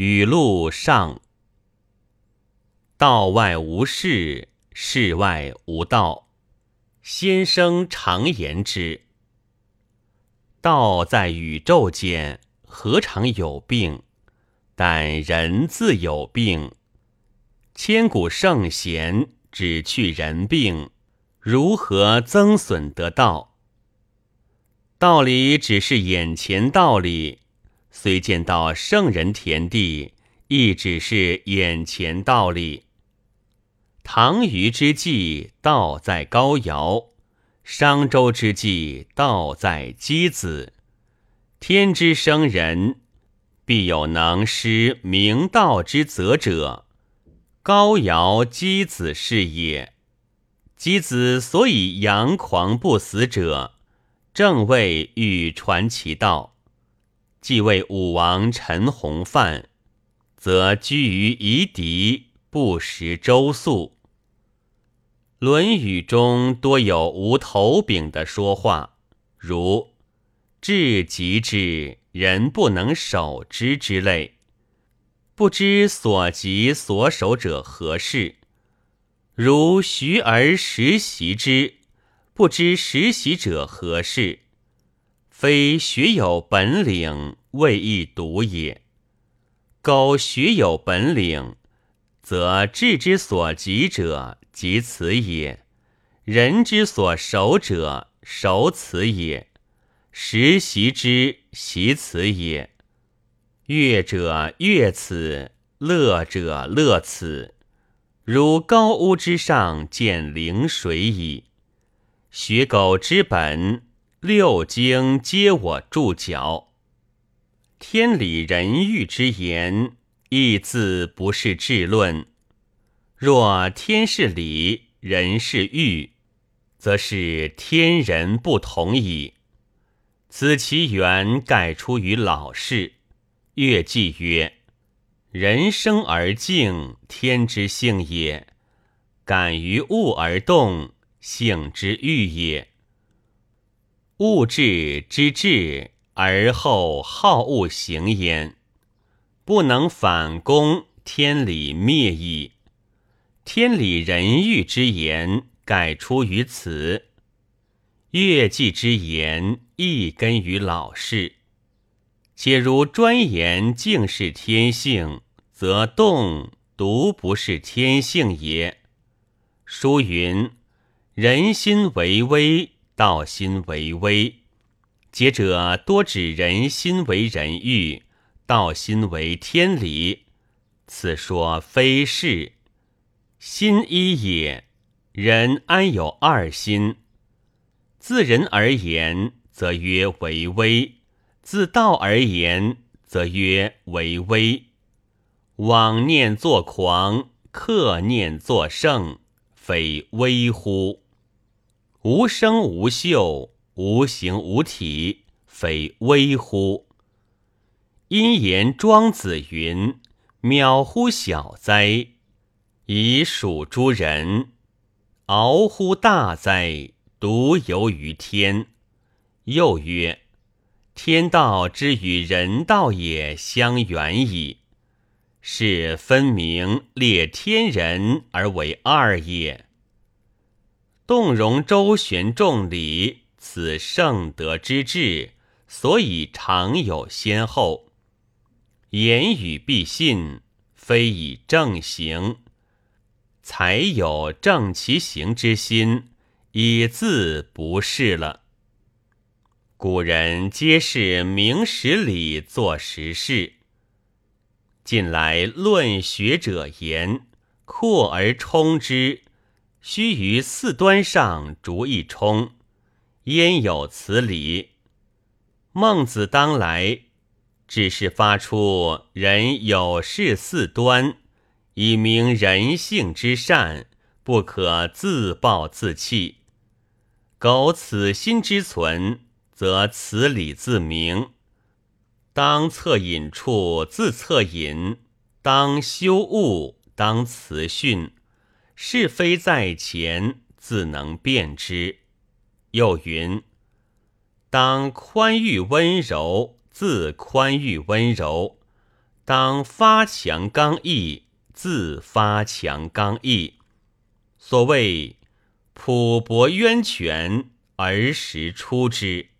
语录上：道外无事，事外无道。先生常言之。道在宇宙间，何尝有病？但人自有病。千古圣贤只去人病，如何增损得道？道理只是眼前道理。虽见到圣人田地，亦只是眼前道理。唐虞之际，道在高尧；商周之际，道在箕子。天之生人，必有能施明道之泽者。高尧、箕子是也。箕子所以阳狂不死者，正为欲传其道。既为武王陈洪范，则居于夷狄，不食周粟。《论语》中多有无头柄的说话，如“至极之人不能守之”之类。不知所及所守者何事？如“学而时习之”，不知时习者何事？非学有本领，未易读也。苟学有本领，则志之所及者，及此也；人之所守者，守此也；时习之，习此也。乐者乐此，乐者乐此。如高屋之上见灵水矣。学苟之本。六经皆我注脚，天理人欲之言，亦自不是治论。若天是理，人是欲，则是天人不同矣。此其源盖出于老氏。乐记曰：“人生而静，天之性也；感于物而动，性之欲也。”物质之至，而后好恶行焉，不能反攻，天理灭矣。天理人欲之言，改出于此。乐记之言，亦根于老氏。且如专言竟是天性，则动独不是天性也。书云：“人心为微。”道心为微，接者多指人心为人欲，道心为天理。此说非是。心一也，人安有二心？自人而言，则曰为微；自道而言，则曰为微。妄念作狂，克念作圣，非微乎？无声无嗅，无形无体，非微乎？因言庄子云：“渺乎小哉，以属诸人；敖乎大哉，独游于天。”又曰：“天道之与人道也相远矣，是分明列天人而为二也。”动容周旋众礼，此圣德之至，所以常有先后。言语必信，非以正行，才有正其行之心，以自不是了。古人皆是明实理，做实事。近来论学者言，扩而充之。须于四端上逐一冲，焉有此理？孟子当来，只是发出人有事四端，以明人性之善，不可自暴自弃。苟此心之存，则此理自明。当恻隐处自恻隐，当修物当辞训。是非在前，自能辨之。又云：当宽裕温柔，自宽裕温柔；当发强刚毅，自发强刚毅。所谓朴博渊泉，儿时出之。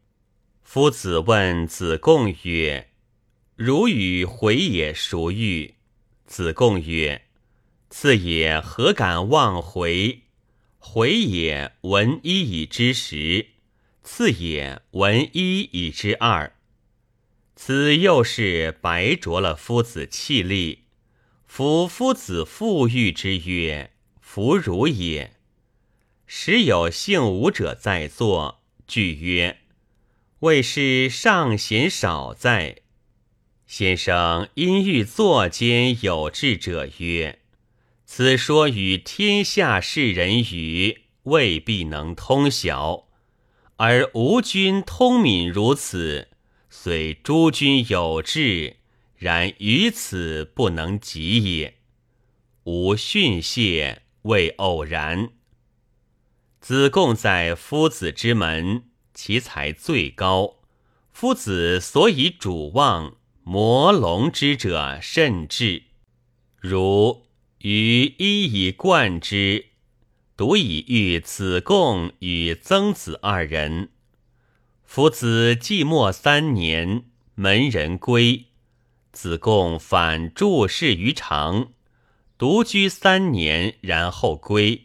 夫子问子贡曰：“如与回也孰欲？”子贡曰：“次也何敢忘回？回也闻一以知十，次也闻一以知二。此又是白着了夫子气力。夫夫子复欲之曰：‘弗如也。’时有姓吴者在座，具曰。”谓是上贤少在，先生因欲作间有志者曰：“此说与天下士人语，未必能通晓。而吾君通敏如此，虽诸君有志，然于此不能及也。吾训谢，未偶然。子贡在夫子之门。”其才最高，夫子所以主望摩龙之者甚至。如于一以贯之，独以喻子贡与曾子二人。夫子寂寞三年，门人归，子贡反注事于常，独居三年，然后归。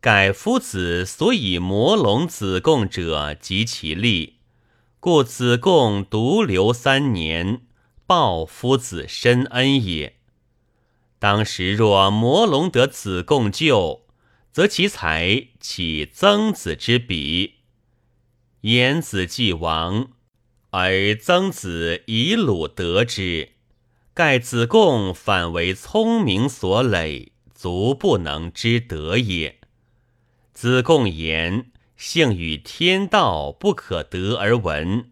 改夫子所以魔龙子贡者及其力，故子贡独留三年，报夫子深恩也。当时若魔龙得子贡救，则其才起曾子之比。言子既亡，而曾子以鲁得之，盖子贡反为聪明所累，足不能之德也。子贡言：“幸与天道不可得而闻。”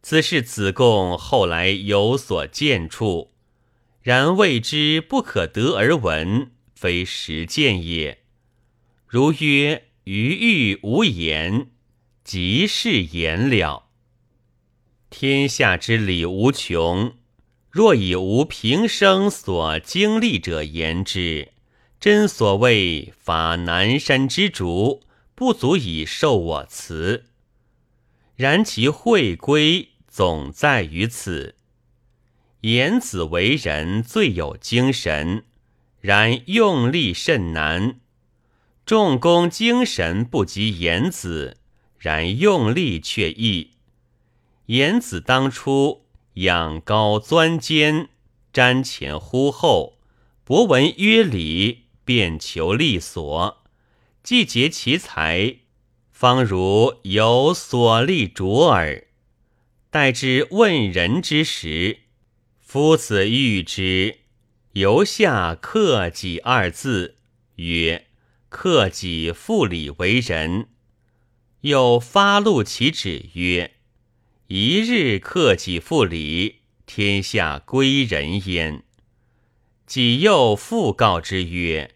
此事子贡后来有所见处，然谓之不可得而闻，非实见也。如曰：“余欲无言，即是言了。天下之理无穷，若以吾平生所经历者言之。”真所谓伐南山之竹，不足以受我辞。然其会归总在于此。颜子为人最有精神，然用力甚难。重功精神不及颜子，然用力却易。颜子当初仰高钻坚，瞻前呼后，博闻约礼。便求利所，既结其才，方如有所立卓耳。待之问人之时，夫子欲之，犹下克己二字，曰：“克己复礼为人。”又发录其旨曰：“一日克己复礼，天下归人焉。”己又复告之曰：“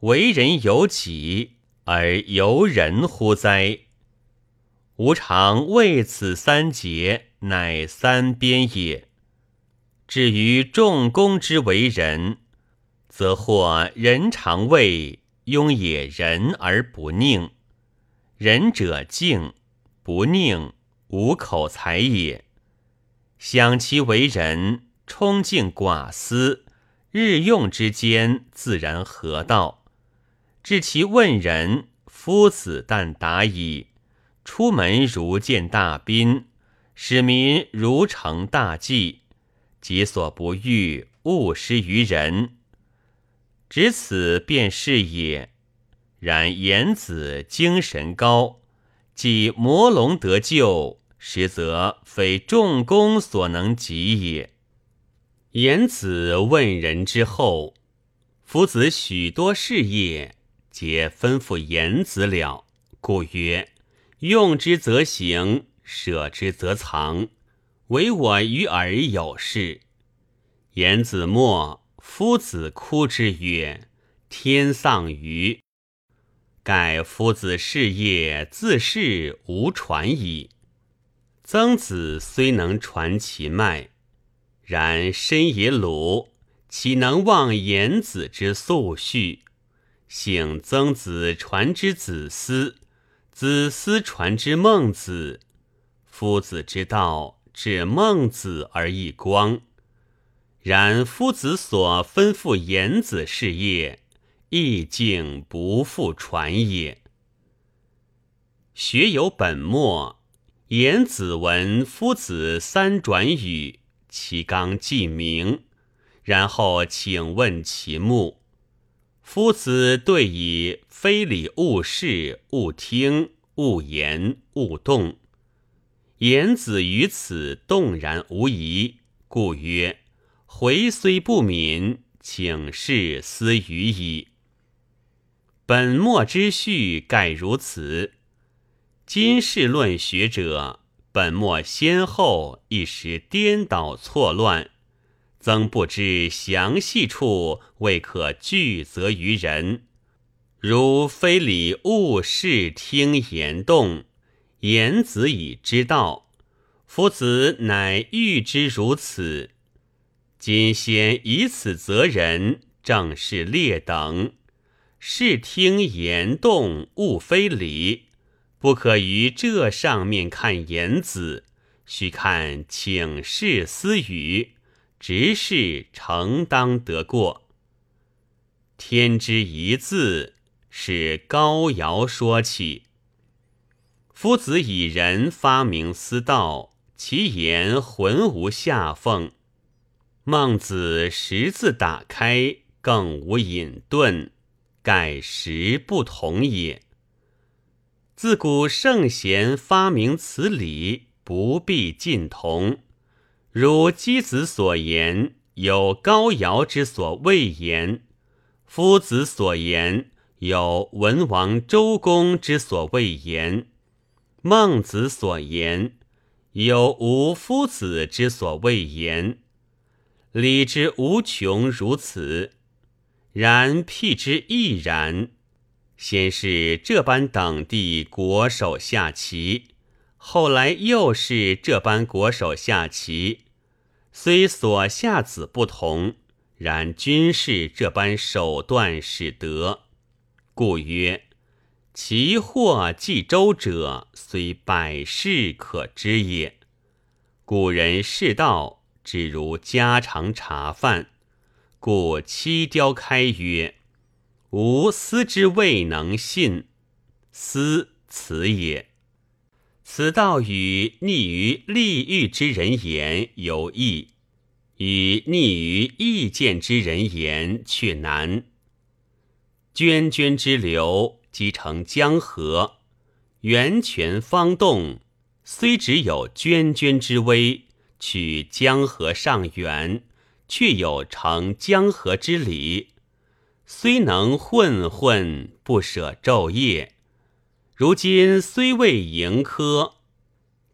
为人有己，而由人乎哉？吾常为此三节，乃三边也。至于重公之为人，则或人常谓庸也仁而不佞，仁者敬，不佞无口才也。想其为人，冲敬寡思，日用之间，自然合道。至其问人，夫子但答矣。出门如见大宾，使民如承大祭，己所不欲，勿施于人。只此便是也。然颜子精神高，即魔龙得救，实则非众公所能及也。颜子问人之后，夫子许多事业。皆吩咐颜子了，故曰：用之则行，舍之则藏。唯我与尔有事。颜子默，夫子哭之曰：“天丧于！盖夫子事业自是无传矣。曾子虽能传其脉，然身也鲁，岂能忘颜子之素序？幸曾子传之子思，子思传之孟子。夫子之道，至孟子而异光。然夫子所吩咐颜子事业，亦竟不复传也。学有本末，颜子闻夫子三转语，其刚既明，然后请问其目。夫子对以非礼勿视，勿听，勿言，勿动。颜子于此动然无疑，故曰。回虽不敏，请示思语矣。本末之序盖如此。今世论学者，本末先后一时颠倒错乱，曾不知详细处，未可具责于人。如非礼勿视听言动，言子以知道，夫子乃欲之如此。今先以此责人，正是劣等。视听言动，勿非礼，不可于这上面看言子，须看请示私语，直视承当得过。天之一字，是高尧说起。夫子以仁发明思道，其言浑无下奉。孟子识字打开，更无隐遁，盖时不同也。自古圣贤发明此理，不必尽同。如箕子所言，有高尧之所未言；夫子所言，有文王周公之所未言；孟子所言，有无夫子之所谓言。理之无穷如此，然辟之亦然。先是这般等地国手下棋，后来又是这般国手下棋。虽所下子不同，然均是这般手段使得。故曰：其祸既周者，虽百世可知也。古人世道。只如家常茶饭，故七雕开曰：“吾思之未能信，思此也。”此道与逆于利欲之人言有异，与逆于意见之人言却难。涓涓之流，积成江河，源泉方动，虽只有涓涓之微。取江河上源，却有成江河之理。虽能混混，不舍昼夜。如今虽未盈科，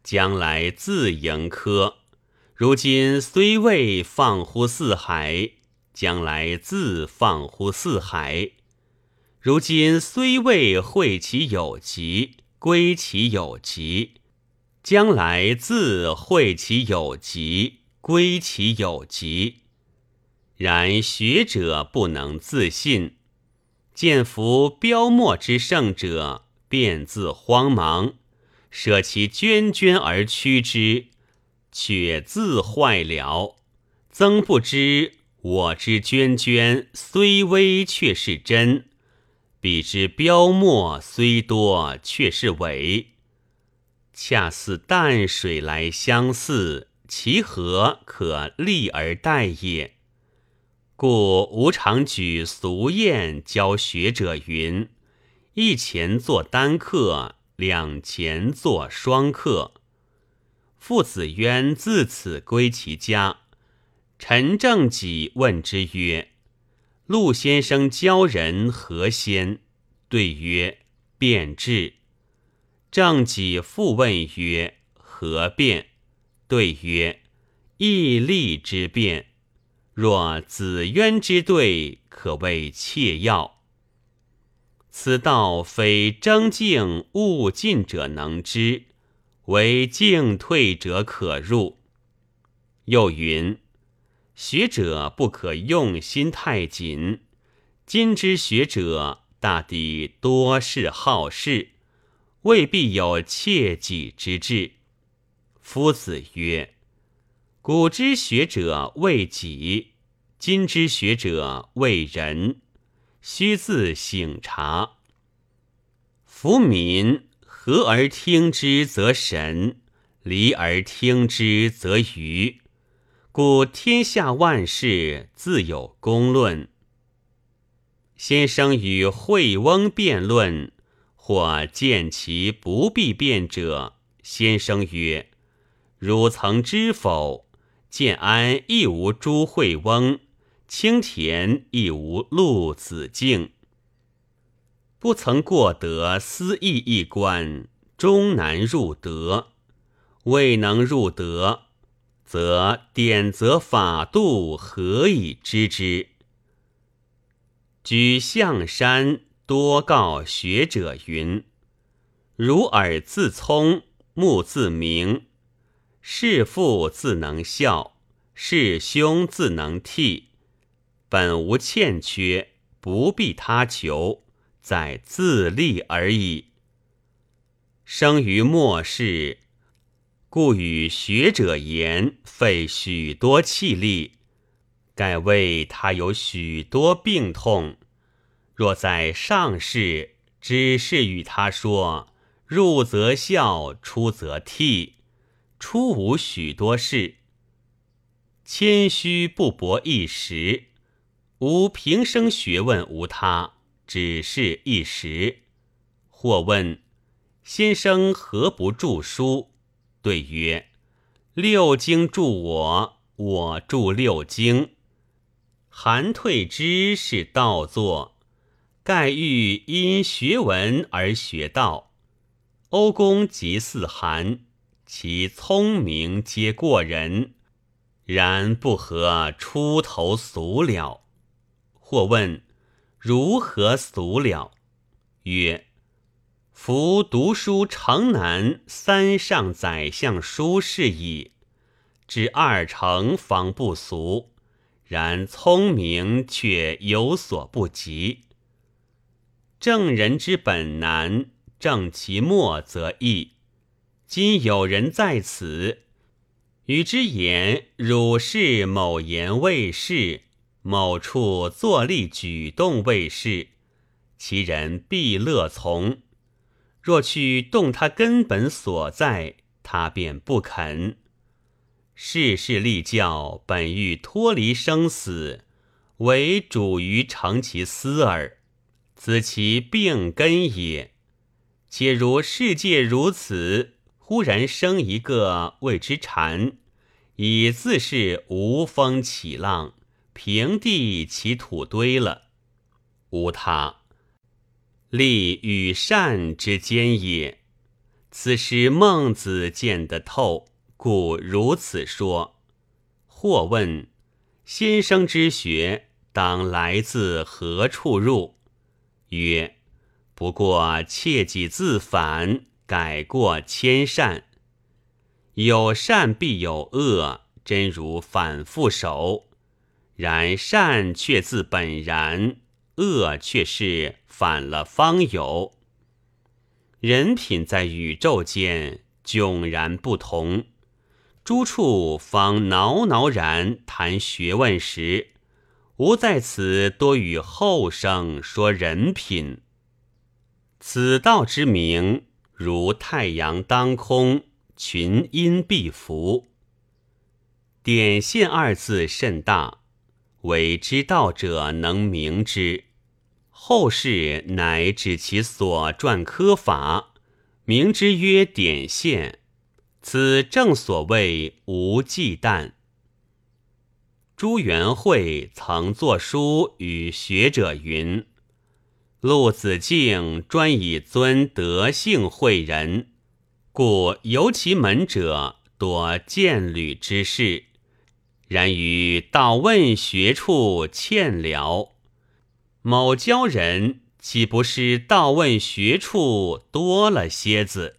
将来自盈科；如今虽未放乎四海，将来自放乎四海；如今虽未会其有极，归其有极。将来自会其有极，归其有极。然学者不能自信，见夫标墨之圣者，便自慌忙，舍其涓涓而趋之，却自坏了。曾不知我之涓涓虽微，却是真；彼之标墨虽多，却是伪。恰似淡水来相似，其何可立而待也？故吾常举俗谚教学者云：一钱作单客，两钱作双客。父子渊自此归其家。陈正己问之曰：“陆先生教人何先？”对曰：“变质。”正己复问曰：“何变？”对曰：“义利之变。若子渊之对，可谓切要。此道非争竞勿进者能知，唯进退者可入。”又云：“学者不可用心太紧。今之学者大抵多是好事，未必有切己之志。夫子曰：“古之学者为己，今之学者为人。须自省察。夫民和而听之则神，离而听之则愚。故天下万事自有公论。”先生与惠翁辩论，或见其不必辩者，先生曰：“汝曾知否？建安亦无朱惠翁，青田亦无陆子敬。不曾过得思义一关，终难入德。未能入德，则典则法度，何以知之？”举象山多告学者云：“如耳自聪，目自明，是父自能孝，是兄自能悌。本无欠缺，不必他求，在自立而已。生于末世，故与学者言，费许多气力。”盖为他有许多病痛，若在上世，只是与他说入则孝，出则悌，出无许多事。谦虚不博一时，吾平生学问无他，只是一时。或问先生何不著书？对曰：六经助我，我助六经。韩退之是道作，盖欲因学文而学道。欧公即似韩，其聪明皆过人，然不合出头俗了。或问如何俗了？曰：夫读书诚难三上宰相书是矣，至二成方不俗。然聪明却有所不及。正人之本难，正其末则易。今有人在此，与之言汝是某言未是，某处坐立举动未是，其人必乐从。若去动他根本所在，他便不肯。世事立教，本欲脱离生死，为主于成其私耳，此其病根也。且如世界如此，忽然生一个谓之禅，以自是无风起浪，平地起土堆了，无他，利与善之间也。此时孟子见得透。故如此说。或问先生之学，当来自何处入？曰：不过切己自反，改过迁善。有善必有恶，真如反复手。然善却自本然，恶却是反了方有。人品在宇宙间迥然不同。诸处方挠挠然谈学问时，吾在此多与后生说人品。此道之名，如太阳当空，群阴必伏。点线二字甚大，为之道者能明之。后世乃指其所撰科法，名之曰点线。此正所谓无忌惮。朱元惠曾作书与学者云：“陆子敬专以尊德性惠人，故由其门者多见履之事。然于道问学处欠聊，某教人岂不是道问学处多了些子？”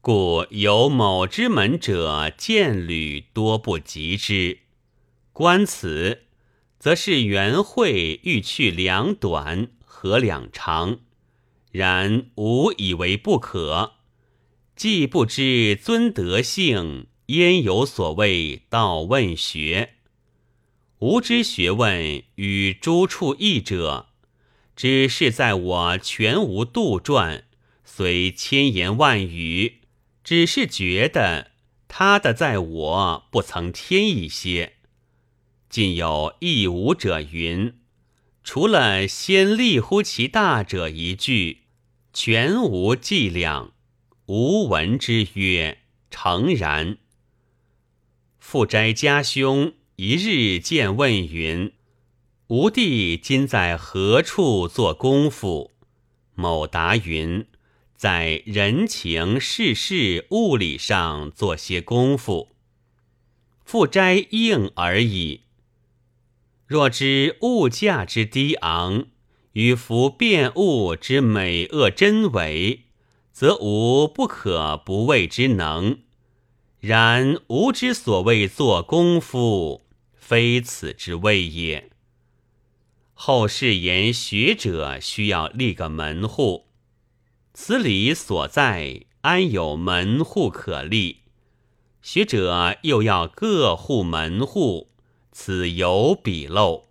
故有某之门者，见履多不及之。观此，则是元会欲去两短，合两长，然吾以为不可。既不知尊德性，焉有所谓道问学？吾之学问与诸处异者，只是在我全无杜撰，虽千言万语，只是觉得他的在我不曾添一些。今有一武者云：“除了先立乎其大者一句，全无伎俩。”吾闻之曰：“诚然。”复斋家兄一日见问云：“吾弟今在何处做功夫？”某答云：“在人情世事物理上做些功夫。”复斋应而已。若知物价之低昂，与服辨物之美恶真伪，则无不可不谓之能。然吾之所谓做功夫，非此之谓也。后世言学者需要立个门户，此理所在，安有门户可立？学者又要各户门户。此有彼漏，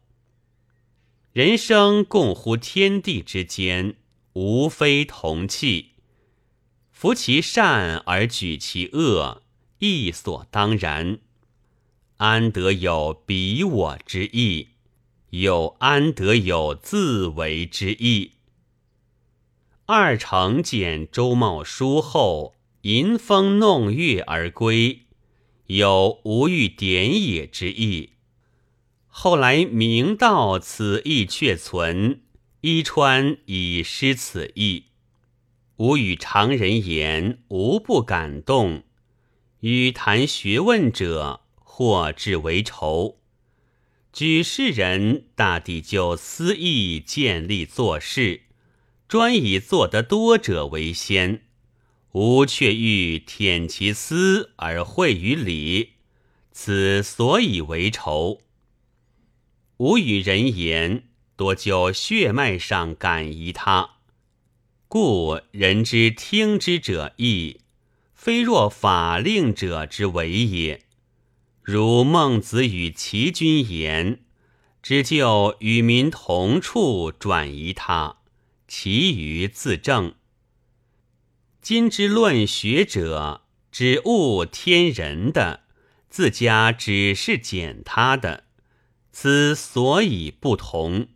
人生共乎天地之间，无非同气。服其善而举其恶，亦所当然。安得有彼我之意？又安得有自为之意？二成见周茂书后，吟风弄月而归，有无欲点也之意。后来明道此意却存，伊川已失此意。吾与常人言，无不感动；与谈学问者，或至为仇。举世人大抵就私意建立做事，专以做得多者为先。吾却欲舔其私而惠于理，此所以为仇。吾与人言，多就血脉上感疑他，故人之听之者易，非若法令者之为也。如孟子与齐君言，只就与民同处转移他，其余自正。今之论学者，只悟天人的，自家只是减他的。此所以不同。